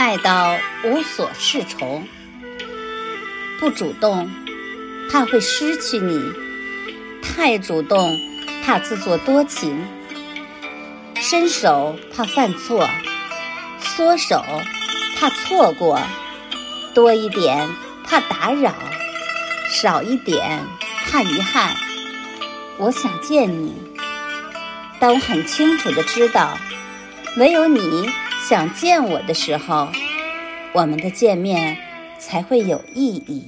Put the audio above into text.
爱到无所适从，不主动怕会失去你，太主动怕自作多情，伸手怕犯错，缩手怕错过，多一点怕打扰，少一点怕遗憾。我想见你，但我很清楚的知道，唯有你。想见我的时候，我们的见面才会有意义。